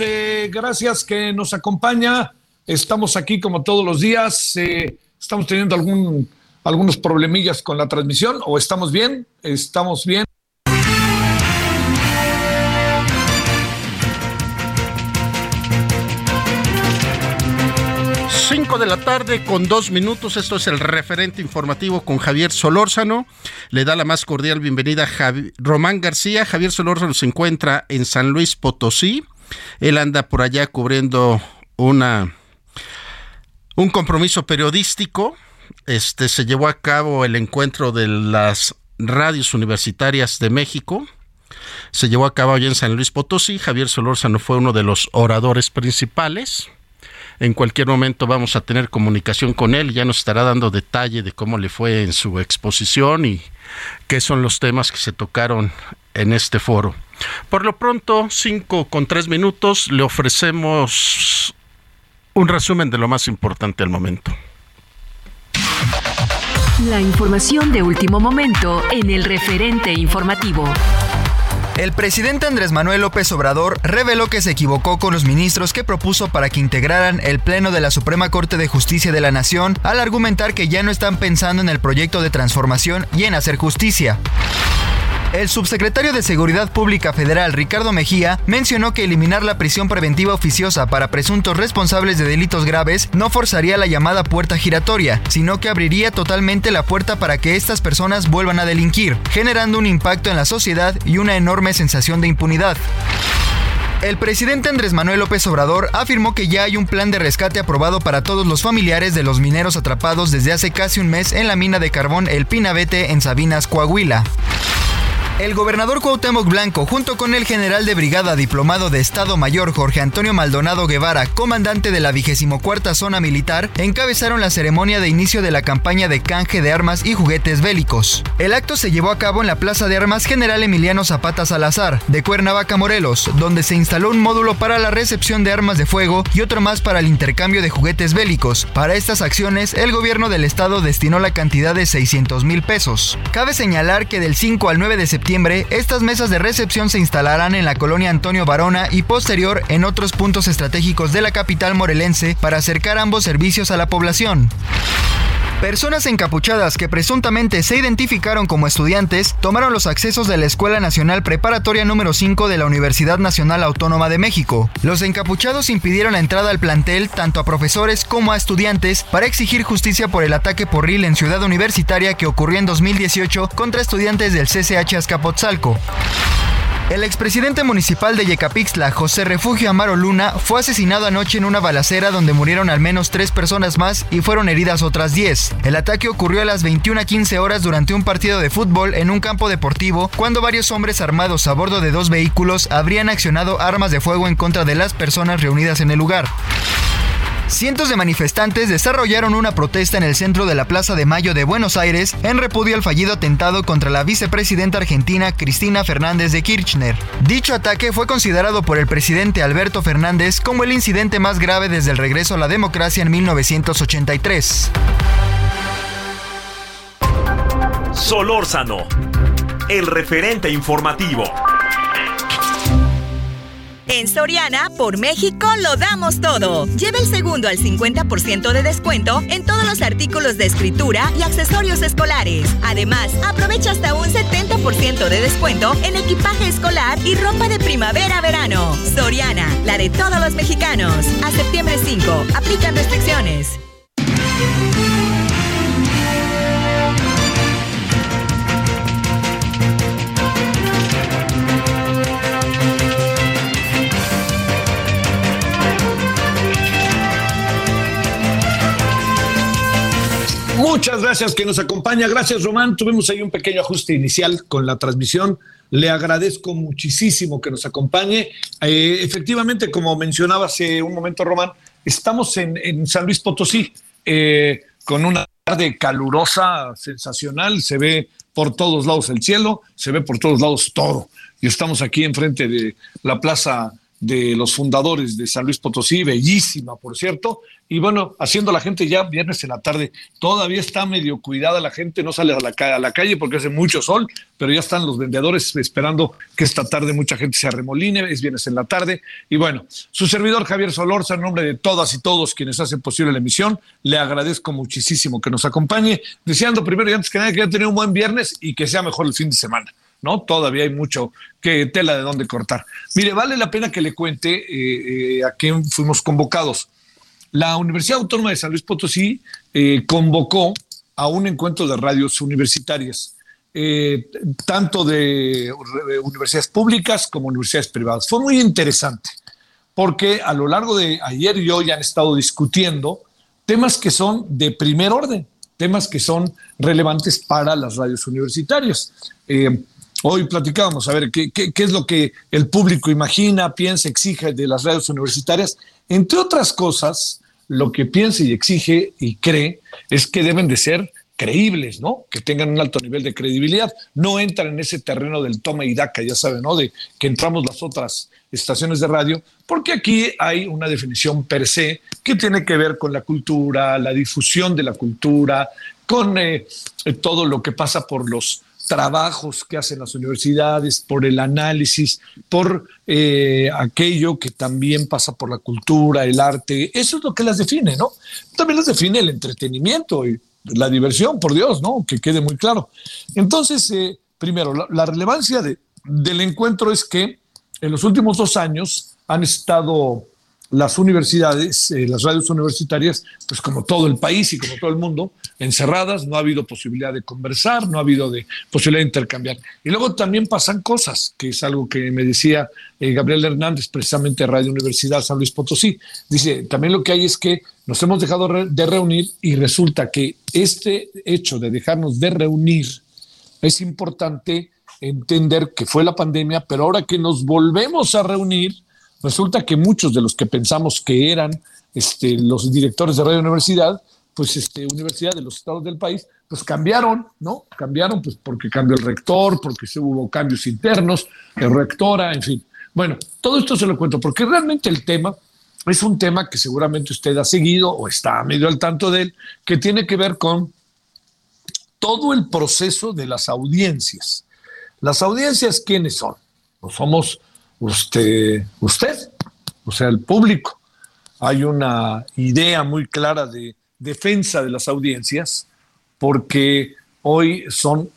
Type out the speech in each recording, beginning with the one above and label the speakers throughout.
Speaker 1: Eh, gracias que nos acompaña. Estamos aquí como todos los días. Eh, estamos teniendo algún, algunos problemillas con la transmisión o estamos bien. Estamos bien.
Speaker 2: 5 de la tarde con dos minutos. Esto es el referente informativo con Javier Solórzano. Le da la más cordial bienvenida a Román García. Javier Solórzano se encuentra en San Luis Potosí. Él anda por allá cubriendo una un compromiso periodístico. Este se llevó a cabo el encuentro de las radios universitarias de México. Se llevó a cabo allá en San Luis Potosí. Javier Solórzano fue uno de los oradores principales. En cualquier momento vamos a tener comunicación con él, ya nos estará dando detalle de cómo le fue en su exposición y qué son los temas que se tocaron en este foro. Por lo pronto, cinco con tres minutos, le ofrecemos un resumen de lo más importante al momento.
Speaker 3: La información de último momento en el referente informativo.
Speaker 4: El presidente Andrés Manuel López Obrador reveló que se equivocó con los ministros que propuso para que integraran el Pleno de la Suprema Corte de Justicia de la Nación al argumentar que ya no están pensando en el proyecto de transformación y en hacer justicia. El subsecretario de Seguridad Pública Federal, Ricardo Mejía, mencionó que eliminar la prisión preventiva oficiosa para presuntos responsables de delitos graves no forzaría la llamada puerta giratoria, sino que abriría totalmente la puerta para que estas personas vuelvan a delinquir, generando un impacto en la sociedad y una enorme sensación de impunidad. El presidente Andrés Manuel López Obrador afirmó que ya hay un plan de rescate aprobado para todos los familiares de los mineros atrapados desde hace casi un mes en la mina de carbón El Pinabete en Sabinas, Coahuila. El gobernador Cuauhtémoc Blanco, junto con el general de brigada diplomado de Estado Mayor Jorge Antonio Maldonado Guevara, comandante de la 24 Zona Militar, encabezaron la ceremonia de inicio de la campaña de canje de armas y juguetes bélicos. El acto se llevó a cabo en la Plaza de Armas General Emiliano Zapata Salazar, de Cuernavaca, Morelos, donde se instaló un módulo para la recepción de armas de fuego y otro más para el intercambio de juguetes bélicos. Para estas acciones, el gobierno del estado destinó la cantidad de 600 mil pesos. Cabe señalar que del 5 al 9 de septiembre estas mesas de recepción se instalarán en la colonia Antonio Varona y posterior en otros puntos estratégicos de la capital morelense para acercar ambos servicios a la población. Personas encapuchadas que presuntamente se identificaron como estudiantes tomaron los accesos de la Escuela Nacional Preparatoria número 5 de la Universidad Nacional Autónoma de México. Los encapuchados impidieron la entrada al plantel tanto a profesores como a estudiantes para exigir justicia por el ataque porril en Ciudad Universitaria que ocurrió en 2018 contra estudiantes del CCH Azcapotzalco. El expresidente municipal de Yecapixtla, José Refugio Amaro Luna, fue asesinado anoche en una balacera donde murieron al menos tres personas más y fueron heridas otras 10. El ataque ocurrió a las 21 a 15 horas durante un partido de fútbol en un campo deportivo cuando varios hombres armados a bordo de dos vehículos habrían accionado armas de fuego en contra de las personas reunidas en el lugar. Cientos de manifestantes desarrollaron una protesta en el centro de la Plaza de Mayo de Buenos Aires en repudio al fallido atentado contra la vicepresidenta argentina Cristina Fernández de Kirchner. Dicho ataque fue considerado por el presidente Alberto Fernández como el incidente más grave desde el regreso a la democracia en 1983.
Speaker 5: Solórzano, el referente informativo.
Speaker 6: En Soriana, por México, lo damos todo. Lleva el segundo al 50% de descuento en todos los artículos de escritura y accesorios escolares. Además, aprovecha hasta un 70% de descuento en equipaje escolar y ropa de primavera-verano. Soriana, la de todos los mexicanos. A septiembre 5, aplican restricciones.
Speaker 1: Muchas gracias que nos acompaña. Gracias, Román. Tuvimos ahí un pequeño ajuste inicial con la transmisión. Le agradezco muchísimo que nos acompañe. Eh, efectivamente, como mencionaba hace un momento, Román, estamos en, en San Luis Potosí eh, con una tarde calurosa, sensacional. Se ve por todos lados el cielo, se ve por todos lados todo. Y estamos aquí enfrente de la plaza de los fundadores de San Luis Potosí, bellísima, por cierto, y bueno, haciendo la gente ya viernes en la tarde, todavía está medio cuidada la gente, no sale a la, a la calle porque hace mucho sol, pero ya están los vendedores esperando que esta tarde mucha gente se arremoline, es viernes en la tarde, y bueno, su servidor Javier Solorza, en nombre de todas y todos quienes hacen posible la emisión, le agradezco muchísimo que nos acompañe, deseando primero y antes que nada que haya tenido un buen viernes y que sea mejor el fin de semana. ¿No? Todavía hay mucho que tela de dónde cortar. Mire, vale la pena que le cuente eh, eh, a quién fuimos convocados. La Universidad Autónoma de San Luis Potosí eh, convocó a un encuentro de radios universitarias, tanto de universidades públicas como universidades privadas. Fue muy interesante porque a lo largo de ayer y hoy han estado discutiendo temas que son de primer orden, temas que son relevantes para las radios universitarias. Hoy platicábamos a ver qué, qué, es lo que el público imagina, piensa, exige de las radios universitarias. Entre otras cosas, lo que piensa y exige y cree es que deben de ser creíbles, ¿no? Que tengan un alto nivel de credibilidad. No entran en ese terreno del toma y daca, ya saben, ¿no? De que entramos las otras estaciones de radio, porque aquí hay una definición per se que tiene que ver con la cultura, la difusión de la cultura, con eh, todo lo que pasa por los trabajos que hacen las universidades, por el análisis, por eh, aquello que también pasa por la cultura, el arte. Eso es lo que las define, ¿no? También las define el entretenimiento y la diversión, por Dios, ¿no? Que quede muy claro. Entonces, eh, primero, la, relevancia del encuentro es que en los últimos dos años han estado las universidades, eh, las radios universitarias, pues como todo el país y como todo el mundo, encerradas, no ha habido posibilidad de conversar, no ha habido de posibilidad de intercambiar. Y luego también pasan cosas, que es algo que me decía eh, Gabriel Hernández, precisamente Radio Universidad San Luis Potosí. Dice, también lo que hay es que nos hemos dejado de reunir y resulta que este hecho de dejarnos de reunir es importante entender que fue la pandemia, pero ahora que nos volvemos a reunir, Resulta que muchos de los que pensamos que eran este, los directores de Radio Universidad, pues este, universidad de los estados del país, pues cambiaron, ¿no? Cambiaron pues porque cambió el rector, porque hubo cambios internos, el rectora, en fin. Bueno, todo esto se lo cuento porque realmente el tema es un tema que seguramente usted ha seguido o está medio al tanto de él, que tiene que ver con todo el proceso de las audiencias. Las audiencias, ¿quiénes son? Pues somos usted, usted, o sea, el público. Hay una idea muy clara de defensa de las audiencias porque hoy son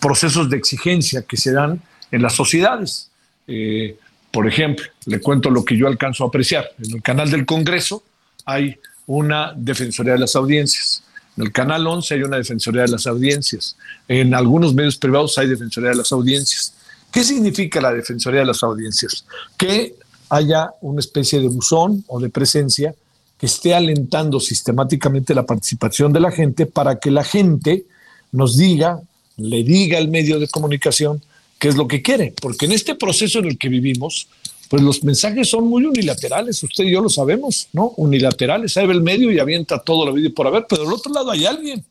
Speaker 1: procesos de exigencia que se dan en las sociedades. Eh, por ejemplo, le cuento lo que yo alcanzo a apreciar. En el canal del Congreso hay una Defensoría de las Audiencias. En el canal 11 hay una Defensoría de las Audiencias. En algunos medios privados hay Defensoría de las Audiencias ¿Qué significa la Defensoría de las Audiencias? Que haya una especie de buzón o de presencia que esté alentando sistemáticamente la participación de la gente para que la gente nos diga, le diga al medio de comunicación qué es lo que quiere. Porque en este proceso en el que vivimos, pues los mensajes son muy unilaterales, usted y yo lo sabemos, ¿no? Unilaterales, ahí ve el medio y avienta todo lo vídeo por haber, pero del otro lado hay alguien,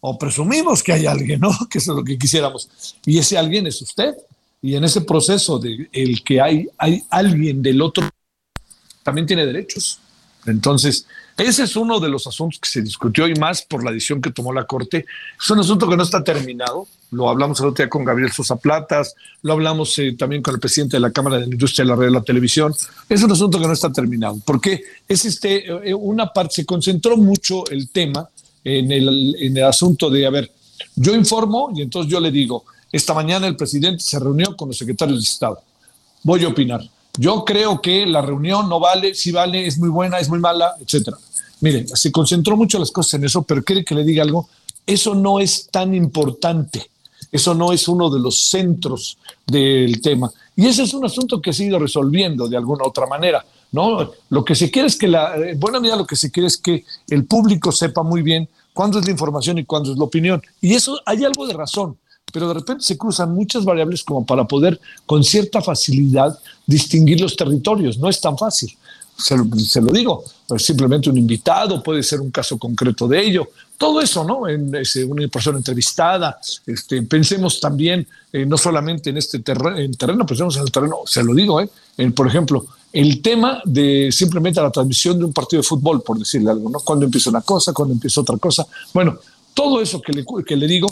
Speaker 1: o presumimos que hay alguien, ¿no? Que eso es lo que quisiéramos. Y ese alguien es usted. Y en ese proceso de el que hay, hay alguien del otro, también tiene derechos. Entonces, ese es uno de los asuntos que se discutió y más por la decisión que tomó la Corte. Es un asunto que no está terminado. Lo hablamos el otro día con Gabriel Sosa Platas, lo hablamos eh, también con el presidente de la Cámara de la Industria de la Radio y la Televisión. Es un asunto que no está terminado, porque es este, eh, una parte, se concentró mucho el tema en el, en el asunto de, a ver, yo informo y entonces yo le digo, esta mañana el presidente se reunió con los secretarios de Estado. Voy a opinar yo creo que la reunión no vale, si vale, es muy buena, es muy mala, etcétera. Miren, se concentró mucho las cosas en eso, pero quiere que le diga algo. Eso no es tan importante. Eso no es uno de los centros del tema. Y ese es un asunto que se ha ido resolviendo de alguna otra manera. ¿no? Lo que se quiere es que, la, en buena medida, lo que se quiere es que el público sepa muy bien cuándo es la información y cuándo es la opinión. Y eso hay algo de razón pero de repente se cruzan muchas variables como para poder con cierta facilidad distinguir los territorios. No es tan fácil. Se, lo digo, simplemente un invitado, puede ser un caso concreto de ello. Todo eso, ¿no? En una persona entrevistada. Este, pensemos también, eh, no solamente en este en terreno, pensemos en el terreno, se lo digo, ¿eh? por ejemplo, el tema de simplemente la transmisión de un partido de fútbol, por decirle algo, ¿no? Cuando empieza una cosa, cuando empieza otra cosa. Bueno, todo eso que le, que le digo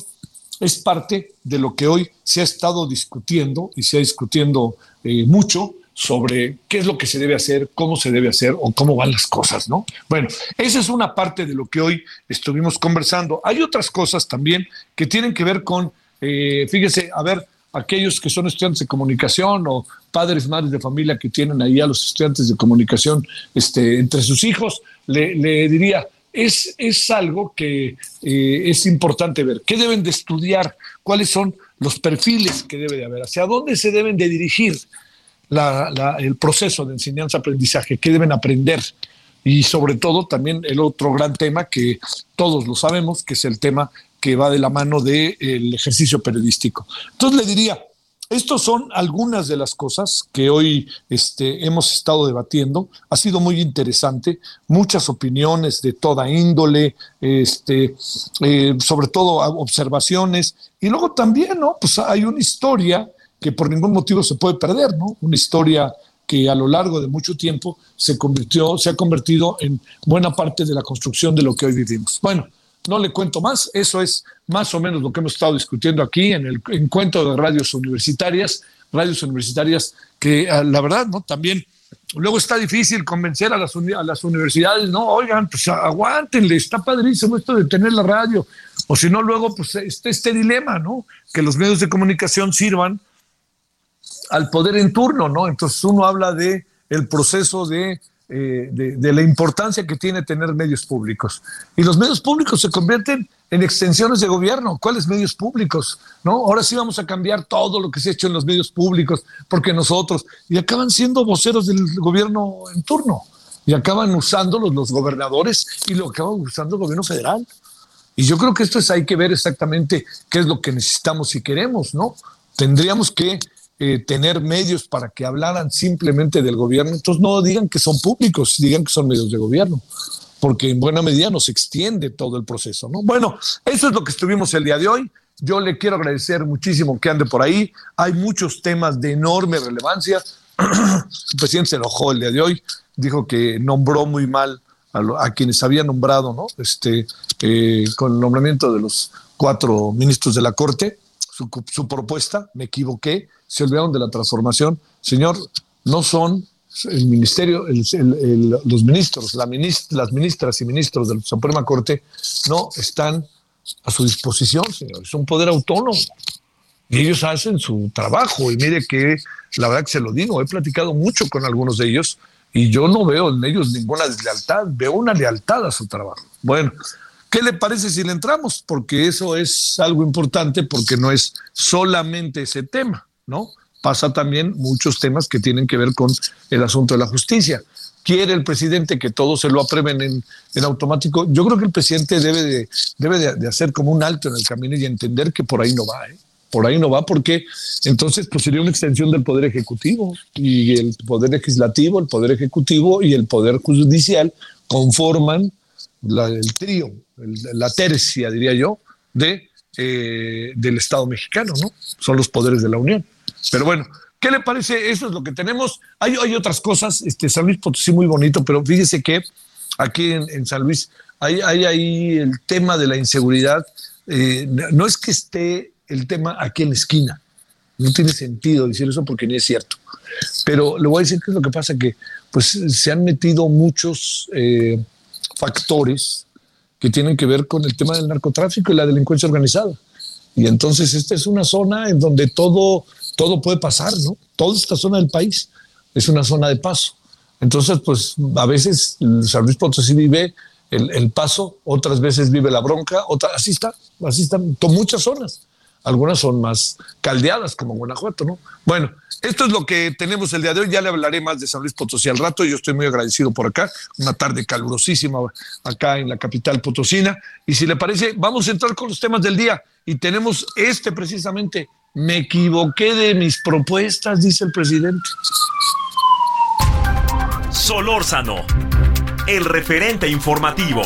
Speaker 1: es parte de lo que hoy se ha estado discutiendo y se ha discutiendo eh, mucho sobre qué es lo que se debe hacer, cómo se debe hacer o cómo van las cosas, ¿no? Bueno, esa es una parte de lo que hoy estuvimos conversando. Hay otras cosas también que tienen que ver con, eh, fíjese, a ver, aquellos que son estudiantes de comunicación o padres, madres de familia que tienen ahí a los estudiantes de comunicación este, entre sus hijos, le, le diría, es, es algo que eh, es importante ver. ¿Qué deben de estudiar? ¿Cuáles son los perfiles que debe de haber? ¿Hacia dónde se deben de dirigir el proceso de enseñanza-aprendizaje? ¿Qué deben aprender? Y sobre todo también el otro gran tema que todos lo sabemos, que es el tema que va de la mano del ejercicio periodístico. Entonces le diría, estas son algunas de las cosas que hoy este, hemos estado debatiendo. Ha sido muy interesante, muchas opiniones de toda índole, este, eh, sobre todo observaciones. Y luego también, ¿no? Pues hay una historia que por ningún motivo se puede perder, ¿no? Una historia que a lo largo de mucho tiempo se convirtió, se ha convertido en buena parte de la construcción de lo que hoy vivimos. Bueno, no le cuento más, eso es más o menos lo que hemos estado discutiendo aquí en el encuentro de radios universitarias, radios universitarias que ah, la verdad, ¿no? También luego está difícil convencer a las, universidades, no, oigan, pues aguántenle, está padrísimo esto de tener la radio, o si no, luego pues está este dilema, ¿no? Que los medios de comunicación sirvan al poder en turno, ¿no? Entonces uno habla de el proceso de eh, de, la importancia que tiene tener medios públicos. Y los medios públicos se convierten en extensiones de gobierno. ¿Cuáles medios públicos? ¿No? Ahora sí vamos a cambiar todo lo que se ha hecho en los medios públicos, porque nosotros, y acaban siendo voceros del gobierno en turno, y acaban usándolos los gobernadores y lo acaban usando el gobierno federal. Y yo creo que esto es, hay que ver exactamente qué es lo que necesitamos y queremos, ¿no? Tendríamos que eh, tener medios para que hablaran simplemente del gobierno, entonces no digan que son públicos, digan que son medios de gobierno, porque en buena medida nos extiende todo el proceso. ¿no? Bueno, eso es lo que estuvimos el día de hoy. Yo le quiero agradecer muchísimo que ande por ahí. Hay muchos temas de enorme relevancia. el presidente se enojó el día de hoy, dijo que nombró muy mal a, quienes había nombrado, ¿no? Este, eh, con el nombramiento de los cuatro ministros de la Corte su, propuesta, me equivoqué, se olvidaron de la transformación. Señor, no son el ministerio, los ministros, la las ministras y ministros de la Suprema Corte no están a su disposición, señor. Es un poder autónomo. Y ellos hacen su trabajo. Y mire que la verdad que se lo digo, he platicado mucho con algunos de ellos y yo no veo en ellos ninguna deslealtad, veo una lealtad a su trabajo. Bueno, ¿Qué le parece si le entramos? Porque eso es algo importante porque no es solamente ese tema, ¿no? pasa también muchos temas que tienen que ver con el asunto de la justicia. ¿Quiere el presidente que todo se lo aprueben en, automático? Yo creo que el presidente debe, de, debe de, hacer como un alto en el camino y entender que por ahí no va. ¿eh? Por ahí no va porque entonces pues, sería una extensión del Poder Ejecutivo y el Poder Legislativo, el Poder Ejecutivo y el Poder Judicial conforman el trío, la tercia, diría yo, de, eh, del Estado mexicano, ¿no? Son los poderes de la Unión. Pero bueno, ¿qué le parece? Eso es lo que tenemos. Hay, hay otras cosas, este, San Luis Potosí muy bonito, pero fíjese que aquí en, San Luis hay, hay ahí el tema de la inseguridad. Eh, no es que esté el tema aquí en la esquina, no tiene sentido decir eso porque ni es cierto. Pero le voy a decir qué es lo que pasa, que pues se han metido muchos eh, factores que tienen que ver con el tema del narcotráfico y la delincuencia organizada. Y entonces esta es una zona en donde todo, todo puede pasar, ¿no? Toda esta zona del país es una zona de paso. Entonces, pues a veces San Luis Potosí vive el, paso, otras veces vive la bronca, otra, así está, así están, muchas zonas. Algunas son más caldeadas, como Guanajuato, ¿no? Bueno, esto es lo que tenemos el día de hoy. Ya le hablaré más de San Luis Potosí al rato. Yo estoy muy agradecido por acá. Una tarde calurosísima acá en la capital potosina. Y si le parece, vamos a entrar con los temas del día. Y tenemos este precisamente. Me equivoqué de mis propuestas, dice el presidente.
Speaker 5: Solórzano, el referente informativo.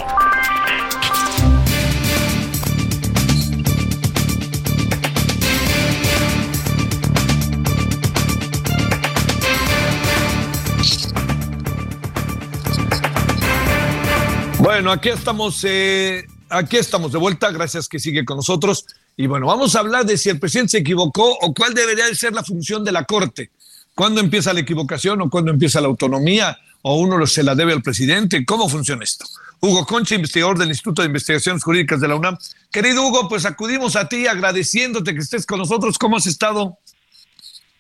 Speaker 1: Bueno, aquí estamos, eh, aquí estamos de vuelta. Gracias que sigue con nosotros. Y bueno, vamos a hablar de si el presidente se equivocó o cuál debería de ser la función de la Corte. ¿Cuándo empieza la equivocación o cuándo empieza la autonomía? ¿O uno se la debe al presidente? ¿Cómo funciona esto? Hugo Concha, investigador del Instituto de Investigaciones Jurídicas de la UNAM. Querido Hugo, pues acudimos a ti agradeciéndote que estés con nosotros. ¿Cómo has estado?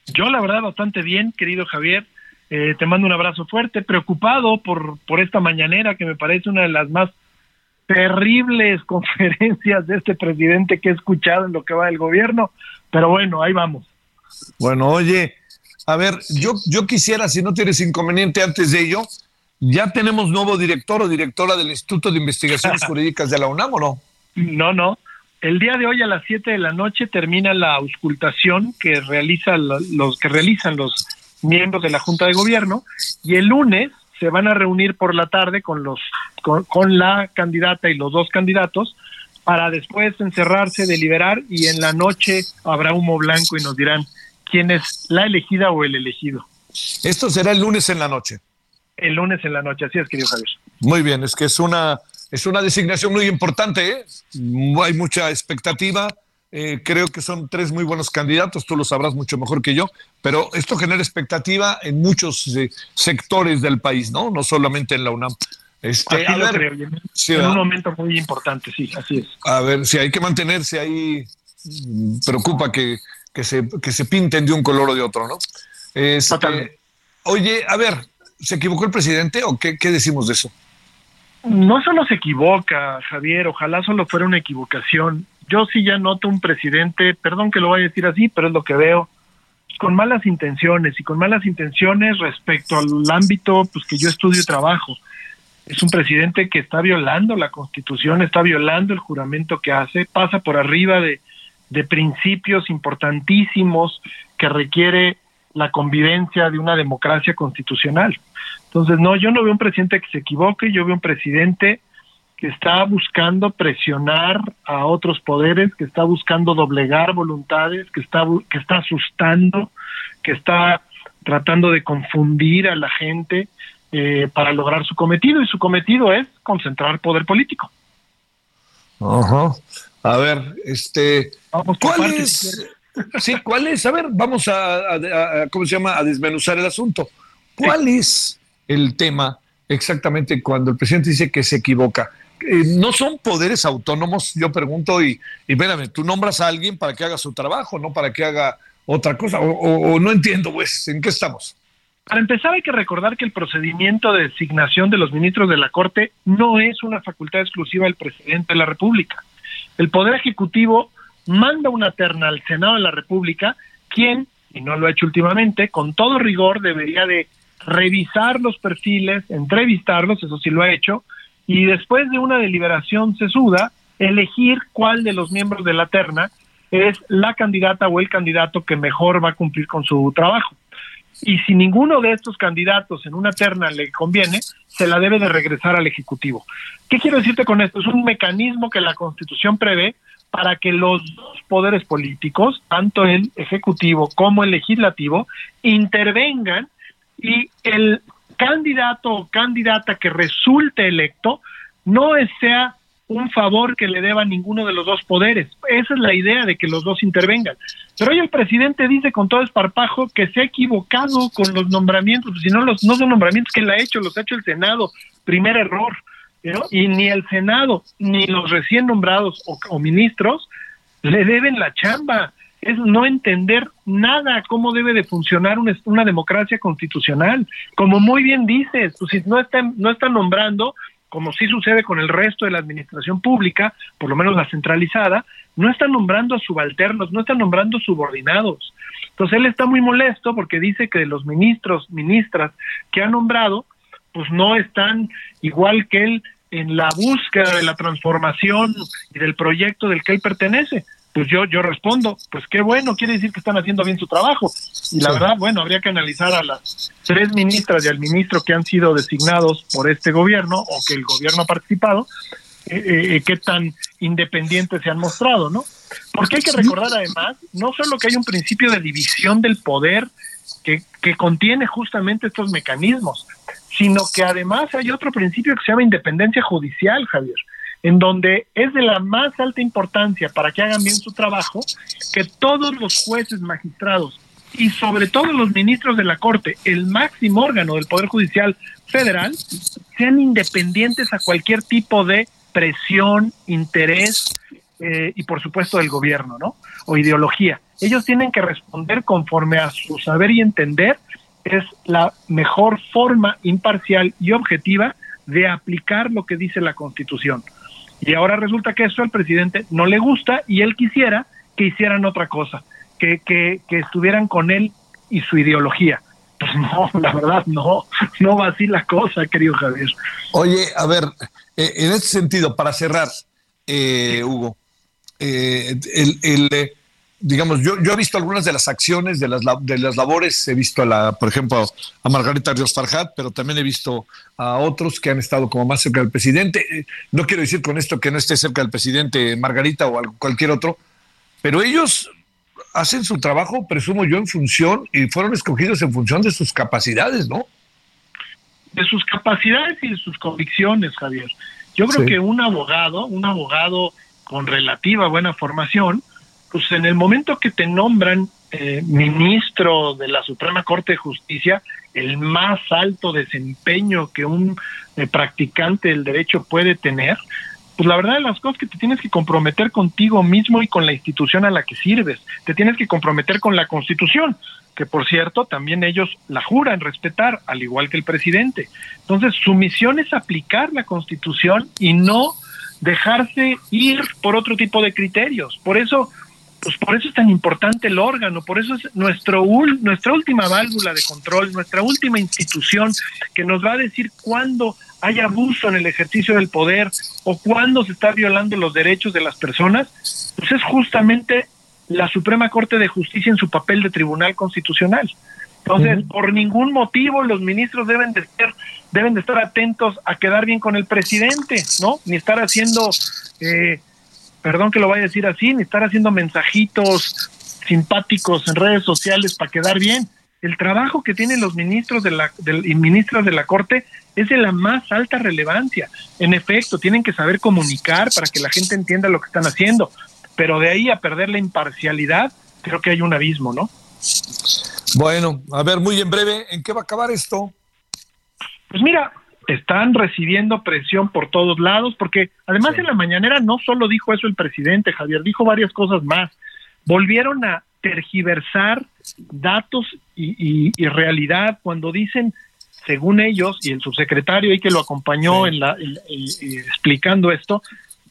Speaker 7: Yo, la verdad, bastante bien, querido Javier. Eh, te mando un abrazo fuerte, preocupado por, por esta mañanera que me parece una de las más terribles conferencias de este presidente que he escuchado en lo que va del gobierno, pero bueno, ahí vamos.
Speaker 1: Bueno, oye, a ver, yo, yo quisiera, si no tienes inconveniente antes de ello, ¿ya tenemos nuevo director o directora del Instituto de Investigaciones Jurídicas de la UNAM o no?
Speaker 7: No, no. El día de hoy a las 7 de la noche termina la auscultación que realiza los que realizan los miembros de la Junta de Gobierno y el lunes se van a reunir por la tarde con los con, la candidata y los dos candidatos para después encerrarse, deliberar y en la noche habrá humo blanco y nos dirán quién es la elegida o el elegido.
Speaker 1: Esto será el lunes en la noche.
Speaker 7: El lunes en la noche, así es, querido Javier.
Speaker 1: Muy bien, es que es una es una designación muy importante, ¿eh? hay mucha expectativa eh, creo que son tres muy buenos candidatos, tú lo sabrás mucho mejor que yo, pero esto genera expectativa en muchos eh, sectores del país, ¿no? No solamente en la UNAM.
Speaker 7: Este, a ver, en un momento muy importante, sí, así es.
Speaker 1: A ver, si hay que mantenerse ahí, preocupa que, que, se, que se pinten de un color o de otro, ¿no? Este, oye, a ver, ¿se equivocó el presidente o qué, qué decimos de eso?
Speaker 7: No solo se equivoca, Javier, ojalá solo fuera una equivocación yo sí ya noto un presidente, perdón que lo vaya a decir así, pero es lo que veo, con malas intenciones y con malas intenciones respecto al ámbito pues que yo estudio y trabajo. Es un presidente que está violando la Constitución, está violando el juramento que hace, pasa por arriba de, de principios importantísimos que requiere la convivencia de una democracia constitucional. Entonces, no, yo no veo un presidente que se equivoque, yo veo un presidente que está buscando presionar a otros poderes, que está buscando doblegar voluntades, que está, que está asustando, que está tratando de confundir a la gente eh, para lograr su cometido, y su cometido es concentrar poder político.
Speaker 1: Ajá. A ver, este, ¿cuál es? Sí, ¿cuál es? A ver, vamos a, ¿cómo se llama? A desmenuzar el asunto. ¿Cuál es el tema exactamente cuando el presidente dice que se equivoca? Eh, no son poderes autónomos, yo pregunto, y, y espérame, tú nombras a alguien para que haga su trabajo, no para que haga otra cosa, o, no entiendo, pues, ¿en qué estamos?
Speaker 7: Para empezar, hay que recordar que el procedimiento de designación de los ministros de la Corte no es una facultad exclusiva del presidente de la República. El Poder Ejecutivo manda una terna al Senado de la República, quien y no lo ha hecho últimamente, con todo rigor debería de revisar los perfiles, entrevistarlos, eso sí lo ha hecho, y después de una deliberación sesuda, elegir cuál de los miembros de la terna es la candidata o el candidato que mejor va a cumplir con su trabajo. Y si ninguno de estos candidatos en una terna le conviene, se la debe de regresar al Ejecutivo. ¿Qué quiero decirte con esto? Es un mecanismo que la Constitución prevé para que los dos poderes políticos, tanto el Ejecutivo como el Legislativo, intervengan y el candidato o candidata que resulte electo no sea un favor que le deba a ninguno de los dos poderes. Esa es la idea de que los dos intervengan. Pero hoy el presidente dice con todo esparpajo que se ha equivocado con los nombramientos, si no los no son nombramientos que él ha hecho, los ha hecho el Senado. Primer error. Y ni el Senado ni los recién nombrados o, ministros le deben la chamba. Es no entender nada cómo debe de funcionar una, una democracia constitucional. Como muy bien dices, pues si no están, no están nombrando, como sí sucede con el resto de la administración pública, por lo menos la centralizada, no están nombrando subalternos, no están nombrando subordinados. Entonces él está muy molesto porque dice que los ministros, ministras que ha nombrado, pues no están igual que él en la búsqueda de la transformación y del proyecto del que él pertenece pues yo, yo respondo, pues qué bueno, quiere decir que están haciendo bien su trabajo. Y la verdad, bueno, habría que analizar a las tres ministras y al ministro que han sido designados por este gobierno o que el gobierno ha participado, eh, eh, qué tan independientes se han mostrado, ¿no? Porque hay que recordar además, no solo que hay un principio de división del poder que, que contiene justamente estos mecanismos, sino que además hay otro principio que se llama independencia judicial, Javier en donde es de la más alta importancia para que hagan bien su trabajo que todos los jueces, magistrados y sobre todo los ministros de la Corte, el máximo órgano del Poder Judicial Federal, sean independientes a cualquier tipo de presión, interés eh, y por supuesto del gobierno, ¿no? O ideología. Ellos tienen que responder conforme a su saber y entender es la mejor forma imparcial y objetiva de aplicar lo que dice la Constitución. Y ahora resulta que eso al presidente no le gusta y él quisiera que hicieran otra cosa, que, que, que estuvieran con él y su ideología. Pues no, la verdad no, no va así la cosa, querido Javier.
Speaker 1: Oye, a ver, eh, en ese sentido, para cerrar, eh, Hugo, eh, el, el digamos, yo, yo he visto algunas de las acciones, de las, de las labores, he visto, a la, por ejemplo, a Margarita Ríos Farjat, pero también he visto a otros que han estado como más cerca del presidente. Eh, no quiero decir con esto que no esté cerca del presidente Margarita o cualquier otro, pero ellos hacen su trabajo, presumo yo, en función y fueron escogidos en función de sus capacidades, ¿no?
Speaker 7: De sus capacidades y de sus convicciones, Javier. Yo creo que un abogado, un abogado con relativa buena formación, pues en el momento que te nombran eh, ministro de la Suprema Corte de Justicia, el más alto desempeño que un eh, practicante del derecho puede tener, pues la verdad de las cosas que te tienes que comprometer contigo mismo y con la institución a la que sirves, te tienes que comprometer con la Constitución, que por cierto también ellos la juran respetar, al igual que el presidente. Entonces su misión es aplicar la Constitución y no dejarse ir por otro tipo de criterios. Por eso pues por eso es tan importante el órgano, por eso es nuestro nuestra última válvula de control, nuestra última institución que nos va a decir cuándo hay abuso en el ejercicio del poder o cuándo se está violando los derechos de las personas, pues es justamente la Suprema Corte de Justicia en su papel de Tribunal Constitucional. Entonces, por ningún motivo los ministros deben de ser deben de estar atentos a quedar bien con el presidente, ¿no? Ni estar haciendo eh, perdón que lo vaya a decir así, ni estar haciendo mensajitos simpáticos en redes sociales para quedar bien. El trabajo que tienen los ministros de la, y ministras de la Corte es de la más alta relevancia. En efecto, tienen que saber comunicar para que la gente entienda lo que están haciendo, pero de ahí a perder la imparcialidad, creo que hay un abismo, ¿no?
Speaker 1: Bueno, a ver, muy en breve, ¿en qué va a acabar esto?
Speaker 7: Pues mira, están recibiendo presión por todos lados, porque además en la mañanera no solo dijo eso el presidente, Javier, dijo varias cosas más. Volvieron a tergiversar datos y, realidad cuando dicen, según ellos, y el subsecretario ahí que lo acompañó en la, explicando esto,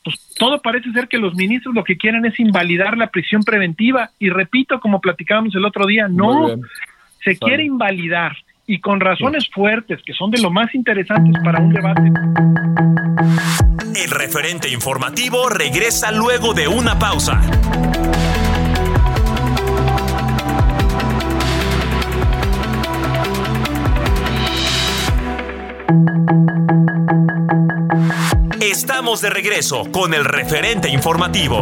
Speaker 7: pues todo parece ser que los ministros lo que quieren es invalidar la prisión preventiva. Y repito, como platicábamos el otro día, no, se quiere invalidar y con razones fuertes que son de lo más interesantes para un debate.
Speaker 5: El referente informativo regresa luego de una pausa. Estamos de regreso con el referente informativo.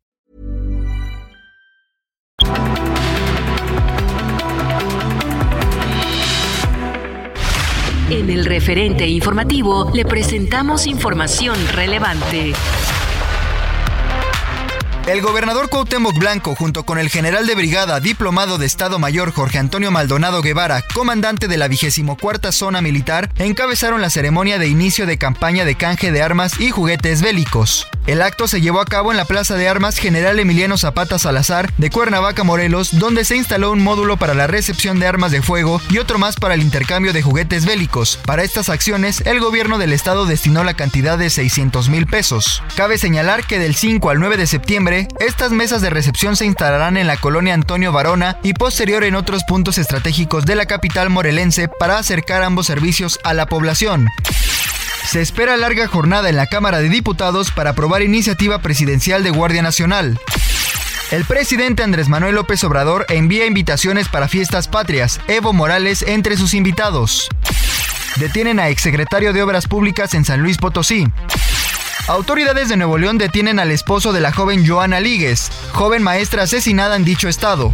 Speaker 3: En el referente informativo le presentamos información relevante.
Speaker 4: El gobernador Cuauhtémoc Blanco, junto con el general de brigada diplomado de Estado Mayor Jorge Antonio Maldonado Guevara, comandante de la 24 Zona Militar, encabezaron la ceremonia de inicio de campaña de canje de armas y juguetes bélicos. El acto se llevó a cabo en la Plaza de Armas General Emiliano Zapata Salazar de Cuernavaca, Morelos, donde se instaló un módulo para la recepción de armas de fuego y otro más para el intercambio de juguetes bélicos. Para estas acciones, el gobierno del estado destinó la cantidad de 600 mil pesos. Cabe señalar que del 5 al 9 de septiembre, estas mesas de recepción se instalarán en la colonia Antonio Varona y posterior en otros puntos estratégicos de la capital morelense para acercar ambos servicios a la población. Se espera larga jornada en la Cámara de Diputados para aprobar iniciativa presidencial de Guardia Nacional. El presidente Andrés Manuel López Obrador envía invitaciones para fiestas patrias, Evo Morales entre sus invitados. Detienen a exsecretario de Obras Públicas en San Luis Potosí. Autoridades de Nuevo León detienen al esposo de la joven Joana Líguez, joven maestra asesinada en dicho estado.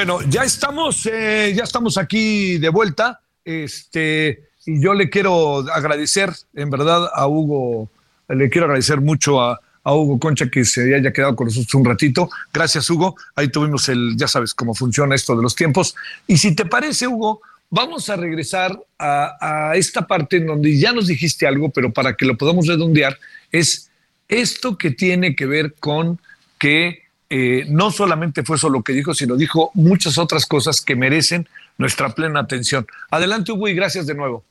Speaker 1: Bueno, ya estamos, eh, ya estamos aquí de vuelta. Este, y yo le quiero agradecer, en verdad, a Hugo, le quiero agradecer mucho a, Hugo Concha que se haya quedado con nosotros un ratito. Gracias, Hugo. Ahí tuvimos el, ya sabes cómo funciona esto de los tiempos. Y si te parece, Hugo, vamos a regresar a esta parte en donde ya nos dijiste algo, pero para que lo podamos redondear, es esto que tiene que ver con que eh, no solamente fue eso lo que dijo, sino dijo muchas otras cosas que merecen nuestra plena atención. Adelante, Hugo, y gracias de nuevo.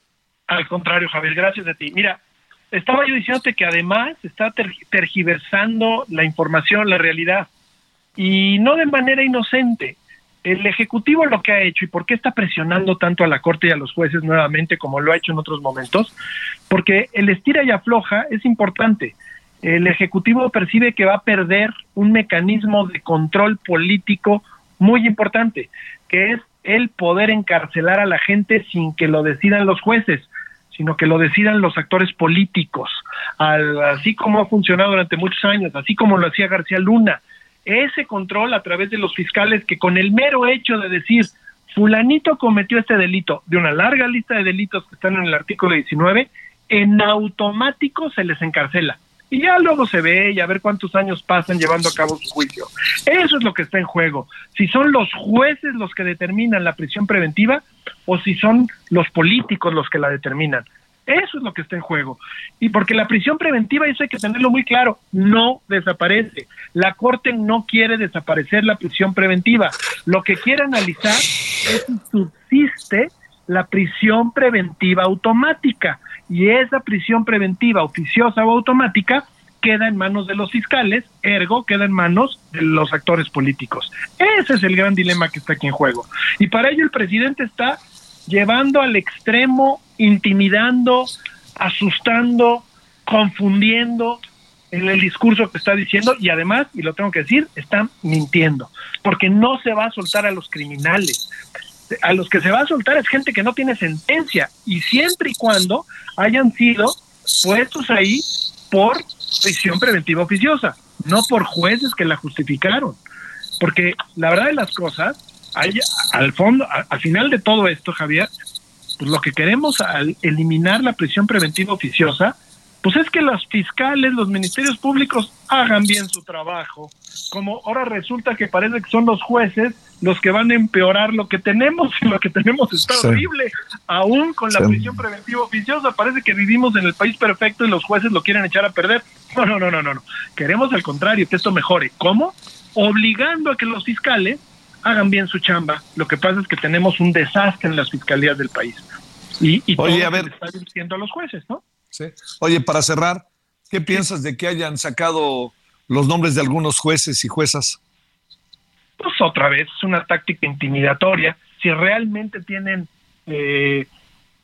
Speaker 7: Al contrario, Javier, gracias a ti. Mira, estaba yo diciéndote que además está tergiversando la información, la realidad, y no de manera inocente. El Ejecutivo lo que ha hecho y por qué está presionando tanto a la Corte y a los jueces nuevamente como lo ha hecho en otros momentos, porque el estira y afloja es importante el Ejecutivo percibe que va a perder un mecanismo de control político muy importante, que es el poder encarcelar a la gente sin que lo decidan los jueces, sino que lo decidan los actores políticos, así como ha funcionado durante muchos años, así como lo hacía García Luna. Ese control a través de los fiscales que con el mero hecho de decir fulanito cometió este delito de una larga lista de delitos que están en el artículo 19, en automático se les encarcela y ya luego se ve y a ver cuántos años pasan llevando a cabo su juicio. Eso es lo que está en juego. Si son los jueces los que determinan la prisión preventiva o si son los políticos los que la determinan. Eso es lo que está en juego. Y porque la prisión preventiva, eso hay que tenerlo muy claro, no desaparece. La Corte no quiere desaparecer la prisión preventiva. Lo que quiere analizar es si subsiste la prisión preventiva automática. Y esa prisión preventiva oficiosa o automática queda en manos de los fiscales, ergo queda en manos de los actores políticos. Ese es el gran dilema que está aquí en juego. Y para ello el presidente está llevando al extremo, intimidando, asustando, confundiendo en el discurso que está diciendo y además, y lo tengo que decir, están mintiendo, porque no se va a soltar a los criminales. A los que se va a soltar es gente que no tiene sentencia y siempre y cuando hayan sido puestos ahí por prisión preventiva oficiosa, no por jueces que la justificaron. Porque la verdad de las cosas, hay, al fondo, al final de todo esto, Javier, pues lo que queremos al eliminar la prisión preventiva oficiosa, pues es que los fiscales, los ministerios públicos hagan bien su trabajo. Como ahora resulta que parece que son los jueces los que van a empeorar lo que tenemos y lo que tenemos está horrible. Aún con la prisión preventiva oficiosa, parece que vivimos en el país perfecto y los jueces lo quieren echar a perder. No, no, no, no, no. Queremos al contrario, que esto mejore. ¿Cómo? Obligando a que los fiscales hagan bien su chamba. Lo que pasa es que tenemos un desastre en las fiscalías del país. Y, y
Speaker 1: Oye,
Speaker 7: todo
Speaker 1: a ver.
Speaker 7: está diciendo a los jueces, ¿no?
Speaker 1: Sí. Oye, para cerrar, ¿qué piensas de que hayan sacado los nombres de algunos jueces y juezas?
Speaker 7: Pues otra vez es una táctica intimidatoria. Si realmente tienen eh,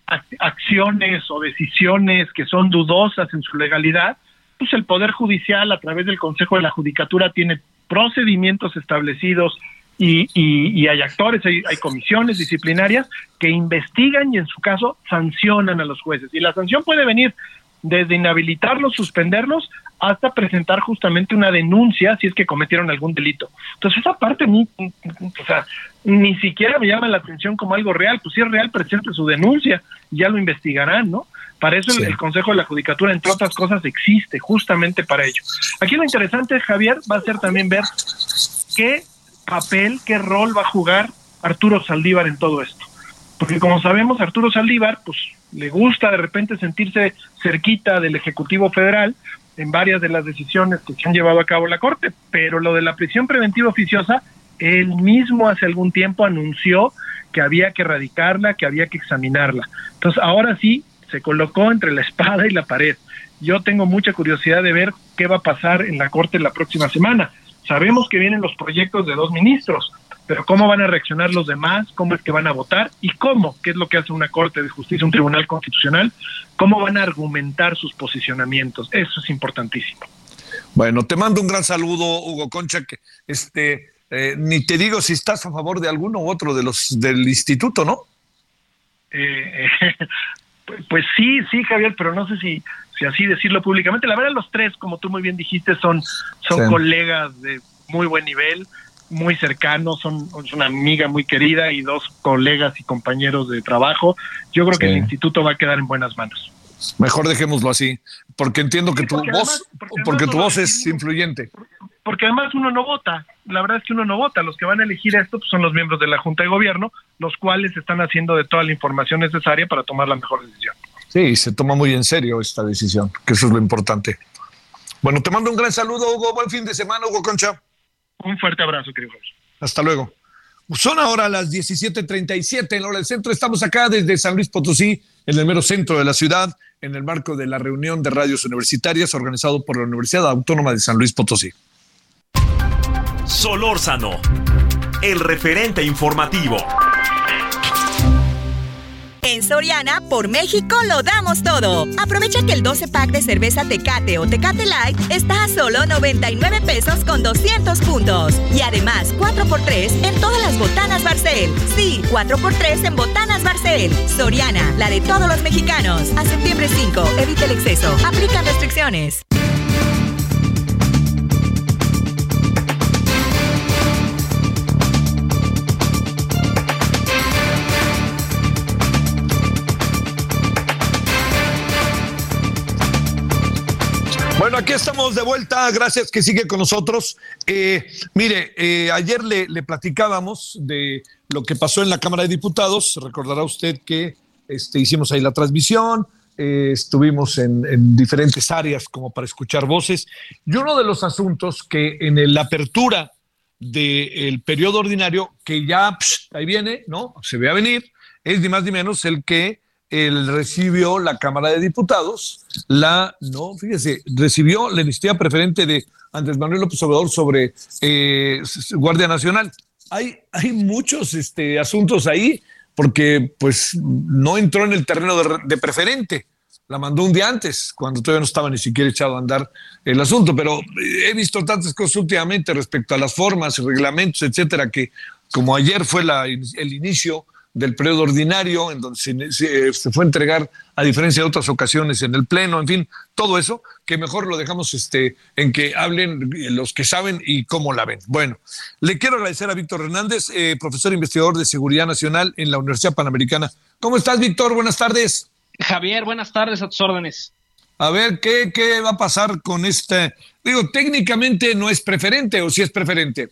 Speaker 7: ac- acciones o decisiones que son dudosas en su legalidad, pues el Poder Judicial a través del Consejo de la Judicatura tiene procedimientos establecidos y, y- y hay actores, hay, hay comisiones disciplinarias que investigan y en su caso sancionan a los jueces. Y la sanción puede venir desde inhabilitarlos, suspenderlos, hasta presentar justamente una denuncia si es que cometieron algún delito. Entonces esa parte ni, o sea, ni siquiera me llama la atención como algo real, pues si es real presente su denuncia, y ya lo investigarán, ¿no? Para eso el- el, Consejo de la Judicatura, entre otras cosas, existe justamente para ello. Aquí lo interesante, Javier, va a ser también ver qué papel, qué rol va a jugar Arturo Saldívar en todo esto. Porque como sabemos, Arturo Saldívar, pues le gusta de repente sentirse cerquita del Ejecutivo Federal en varias de las decisiones que se han llevado a cabo la Corte, pero lo de la prisión preventiva oficiosa, él mismo hace algún tiempo anunció que había que erradicarla, que había que examinarla. Entonces ahora sí se colocó entre la espada y la pared. Yo tengo mucha curiosidad de ver qué va a pasar en la Corte la próxima semana. Sabemos que vienen los proyectos de dos ministros, pero cómo van a reaccionar los demás, cómo es que van a votar y cómo, qué es lo que hace una Corte de Justicia, un Tribunal Constitucional, cómo van a argumentar sus posicionamientos. Eso es importantísimo.
Speaker 1: Bueno, te mando un gran saludo, Hugo Concha, que este, eh, ni te digo si estás a favor de alguno u otro de los del instituto, ¿no?
Speaker 7: Eh, pues, pues sí, sí, Javier, pero no sé si, si así decirlo públicamente. La verdad, los tres, como tú muy bien dijiste, son, son
Speaker 1: Sí.
Speaker 7: colegas de muy buen nivel, muy cercanos, son, es una amiga muy querida y dos colegas y compañeros de trabajo. Yo creo que el instituto va a quedar en buenas manos.
Speaker 1: Mejor dejémoslo así, porque entiendo que tu
Speaker 7: porque
Speaker 1: voz,
Speaker 7: además- porque
Speaker 1: tu voz es influyente.
Speaker 7: Porque además uno no vota, la verdad es que uno no vota, los que van a elegir esto pues, son los miembros de la Junta de Gobierno, los cuales están haciendo de toda la información necesaria para tomar la mejor decisión.
Speaker 1: Sí, se toma muy en serio esta decisión, que eso es lo importante. Bueno, te mando un gran saludo, Hugo. Buen fin de semana, Hugo Concha.
Speaker 7: Un fuerte abrazo, querido.
Speaker 1: Hasta luego. Son ahora las 17:37 en la hora del centro. Estamos acá desde San Luis Potosí, en el mero centro de la ciudad, en el marco de la reunión de radios universitarias organizado por la Universidad Autónoma de San Luis Potosí.
Speaker 5: Solórzano, el referente informativo.
Speaker 6: En Soriana, por México, lo damos todo. Aprovecha que el 12 pack de cerveza Tecate o Tecate Light está a solo 99 pesos con 200 puntos. Y además, 4x3 en todas las botanas Barcel. Sí, 4x3 en botanas Barcel. Soriana, la de todos los mexicanos. A septiembre 5, evita el exceso. Aplican restricciones.
Speaker 1: Bueno, aquí estamos de vuelta. Gracias que sigue con nosotros. Eh, mire, eh, ayer le, platicábamos de lo que pasó en la Cámara de Diputados. Recordará usted que este, hicimos ahí la transmisión, eh, estuvimos en, diferentes áreas como para escuchar voces. Y uno de los asuntos que en la apertura del periodo ordinario, que ya ahí viene, ¿no? Se ve a venir, es ni más ni menos el que él recibió la Cámara de Diputados, la, no, fíjese, recibió la iniciativa preferente de Andrés Manuel López Obrador sobre eh, Guardia Nacional. Hay, hay muchos este, asuntos ahí, porque pues no entró en el terreno de, preferente, la mandó un día antes, cuando todavía no estaba ni siquiera echado a andar el asunto, pero he visto tantas cosas últimamente respecto a las formas, reglamentos, etcétera, que como ayer fue la, el inicio del periodo ordinario, en donde se, fue a entregar, a diferencia de otras ocasiones, en el Pleno, en fin, todo eso, que mejor lo dejamos este, en que hablen los que saben y cómo la ven. Bueno, le quiero agradecer a Víctor Hernández, eh, profesor investigador de Seguridad Nacional en la Universidad Panamericana. ¿Cómo estás, Víctor? Buenas tardes.
Speaker 8: Javier, buenas tardes, a tus órdenes.
Speaker 1: A ver, ¿qué, qué va a pasar con este? Digo, técnicamente no es preferente o si sí es preferente.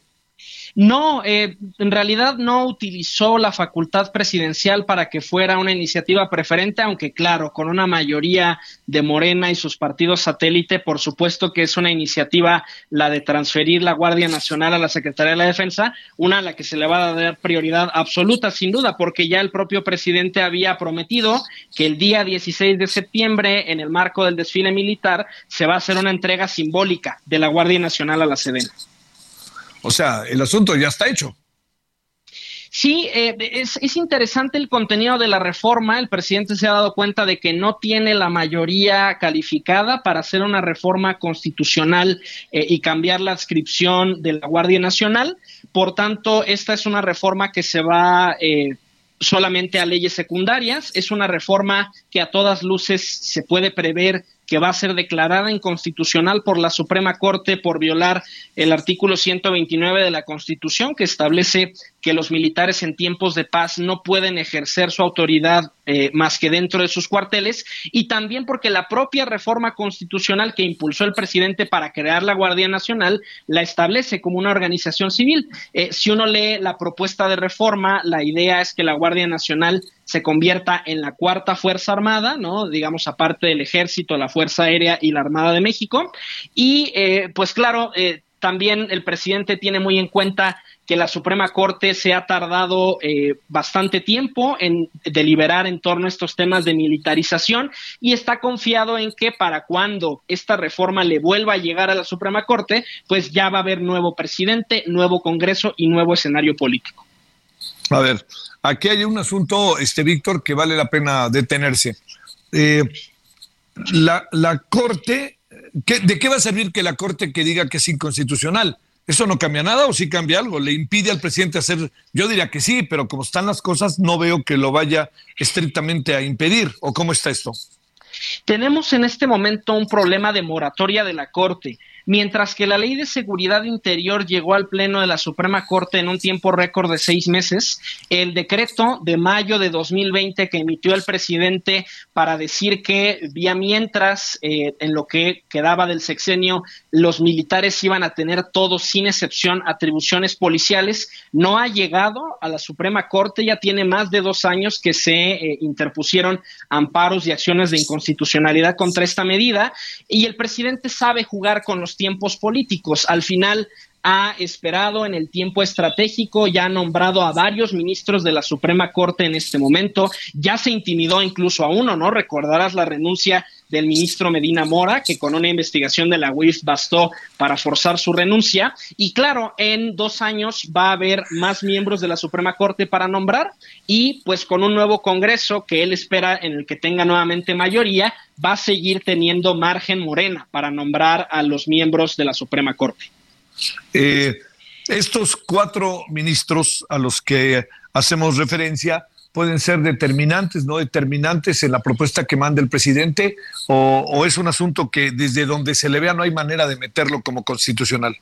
Speaker 8: No, eh, en realidad no utilizó la facultad presidencial para que fuera una iniciativa preferente, aunque claro, con una mayoría de Morena y sus partidos satélite, por supuesto que es una iniciativa la de transferir la Guardia Nacional a la Secretaría de la Defensa, una a la que se le va a dar prioridad absoluta, sin duda, porque ya el propio presidente había prometido que el día 16 de septiembre, en el marco del desfile militar, se va a hacer una entrega simbólica de la Guardia Nacional a la Sedena.
Speaker 1: O sea, el asunto ya está hecho.
Speaker 8: Sí, eh, es, interesante el contenido de la reforma. El presidente se ha dado cuenta de que no tiene la mayoría calificada para hacer una reforma constitucional eh, y cambiar la adscripción de la Guardia Nacional. Por tanto, esta es una reforma que se va eh, solamente a leyes secundarias. Es una reforma que a todas luces se puede prever que va a ser declarada inconstitucional por la Suprema Corte por violar el artículo 129 de la Constitución que establece que los militares en tiempos de paz no pueden ejercer su autoridad eh, más que dentro de sus cuarteles y también porque la propia reforma constitucional que impulsó el presidente para crear la Guardia Nacional la establece como una organización civil. Eh, si uno lee la propuesta de reforma, la idea es que la Guardia Nacional se convierta en la cuarta Fuerza Armada, ¿no? Digamos, aparte del Ejército, la Fuerza Aérea y la Armada de México. Y, eh, pues claro, también el presidente tiene muy en cuenta que la Suprema Corte se ha tardado eh, bastante tiempo en deliberar en torno a estos temas de militarización y está confiado en que para cuando esta reforma le vuelva a llegar a la Suprema Corte, pues ya va a haber nuevo presidente, nuevo Congreso y nuevo escenario político.
Speaker 1: A ver, aquí hay un asunto, este Víctor, que vale la pena detenerse. Eh, la, la Corte, ¿de qué va a servir que la Corte que diga que es inconstitucional? ¿Eso no cambia nada o sí cambia algo? ¿Le impide al presidente hacer? Yo diría que sí, pero como están las cosas, no veo que lo vaya estrictamente a impedir. ¿O cómo está esto?
Speaker 8: Tenemos en este momento un problema de moratoria de la Corte. Mientras que la ley de seguridad interior llegó al Pleno de la Suprema Corte en un tiempo récord de seis meses, el decreto de mayo de 2020 que emitió el presidente para decir que vía mientras, eh, en lo que quedaba del sexenio, los militares iban a tener todos, sin excepción, atribuciones policiales, no ha llegado a la Suprema Corte, ya tiene más de dos años que se eh, interpusieron amparos y acciones de inconstitucionalidad contra esta medida, y el presidente sabe jugar con los tiempos políticos. Al final ha esperado en el tiempo estratégico, ya ha nombrado a varios ministros de la Suprema Corte en este momento, ya se intimidó incluso a uno, ¿no? Recordarás la renuncia del ministro Medina Mora, que con una investigación de la UIF bastó para forzar su renuncia. Y claro, en dos años va a haber más miembros de la Suprema Corte para nombrar y pues con un nuevo Congreso que él espera en el que tenga nuevamente mayoría, va a seguir teniendo margen morena para nombrar a los miembros de la Suprema Corte.
Speaker 1: Eh, estos cuatro ministros a los que hacemos referencia pueden ser determinantes, no determinantes en la propuesta que manda el presidente, o, es un asunto que desde donde se le vea no hay manera de meterlo como constitucional.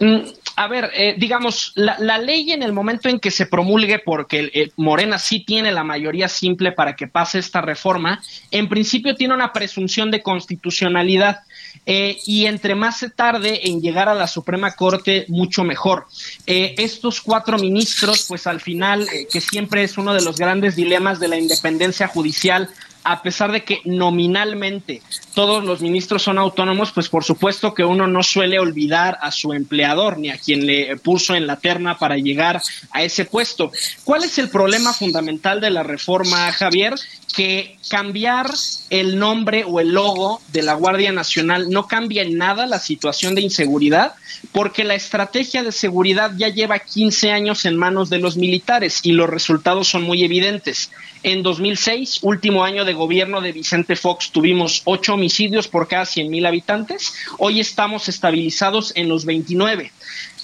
Speaker 8: Mm, a ver, eh, digamos, la, ley en el momento en que se promulgue, porque eh, Morena sí tiene la mayoría simple para que pase esta reforma, en principio tiene una presunción de constitucionalidad. Eh, y entre más se tarde en llegar a la Suprema Corte, mucho mejor. Eh, estos cuatro ministros, pues al final, eh, que siempre es uno de los grandes dilemas de la independencia judicial, a pesar de que nominalmente todos los ministros son autónomos, pues por supuesto que uno no suele olvidar a su empleador ni a quien le puso en la terna para llegar a ese puesto. ¿Cuál es el problema fundamental de la reforma, Javier? Que cambiar el nombre o el logo de la Guardia Nacional no cambia en nada la situación de inseguridad, porque la estrategia de seguridad ya lleva 15 años en manos de los militares y los resultados son muy evidentes. En 2006, último año de gobierno de Vicente Fox, tuvimos 8 homicidios por cada 100 mil habitantes. Hoy estamos estabilizados en los 29.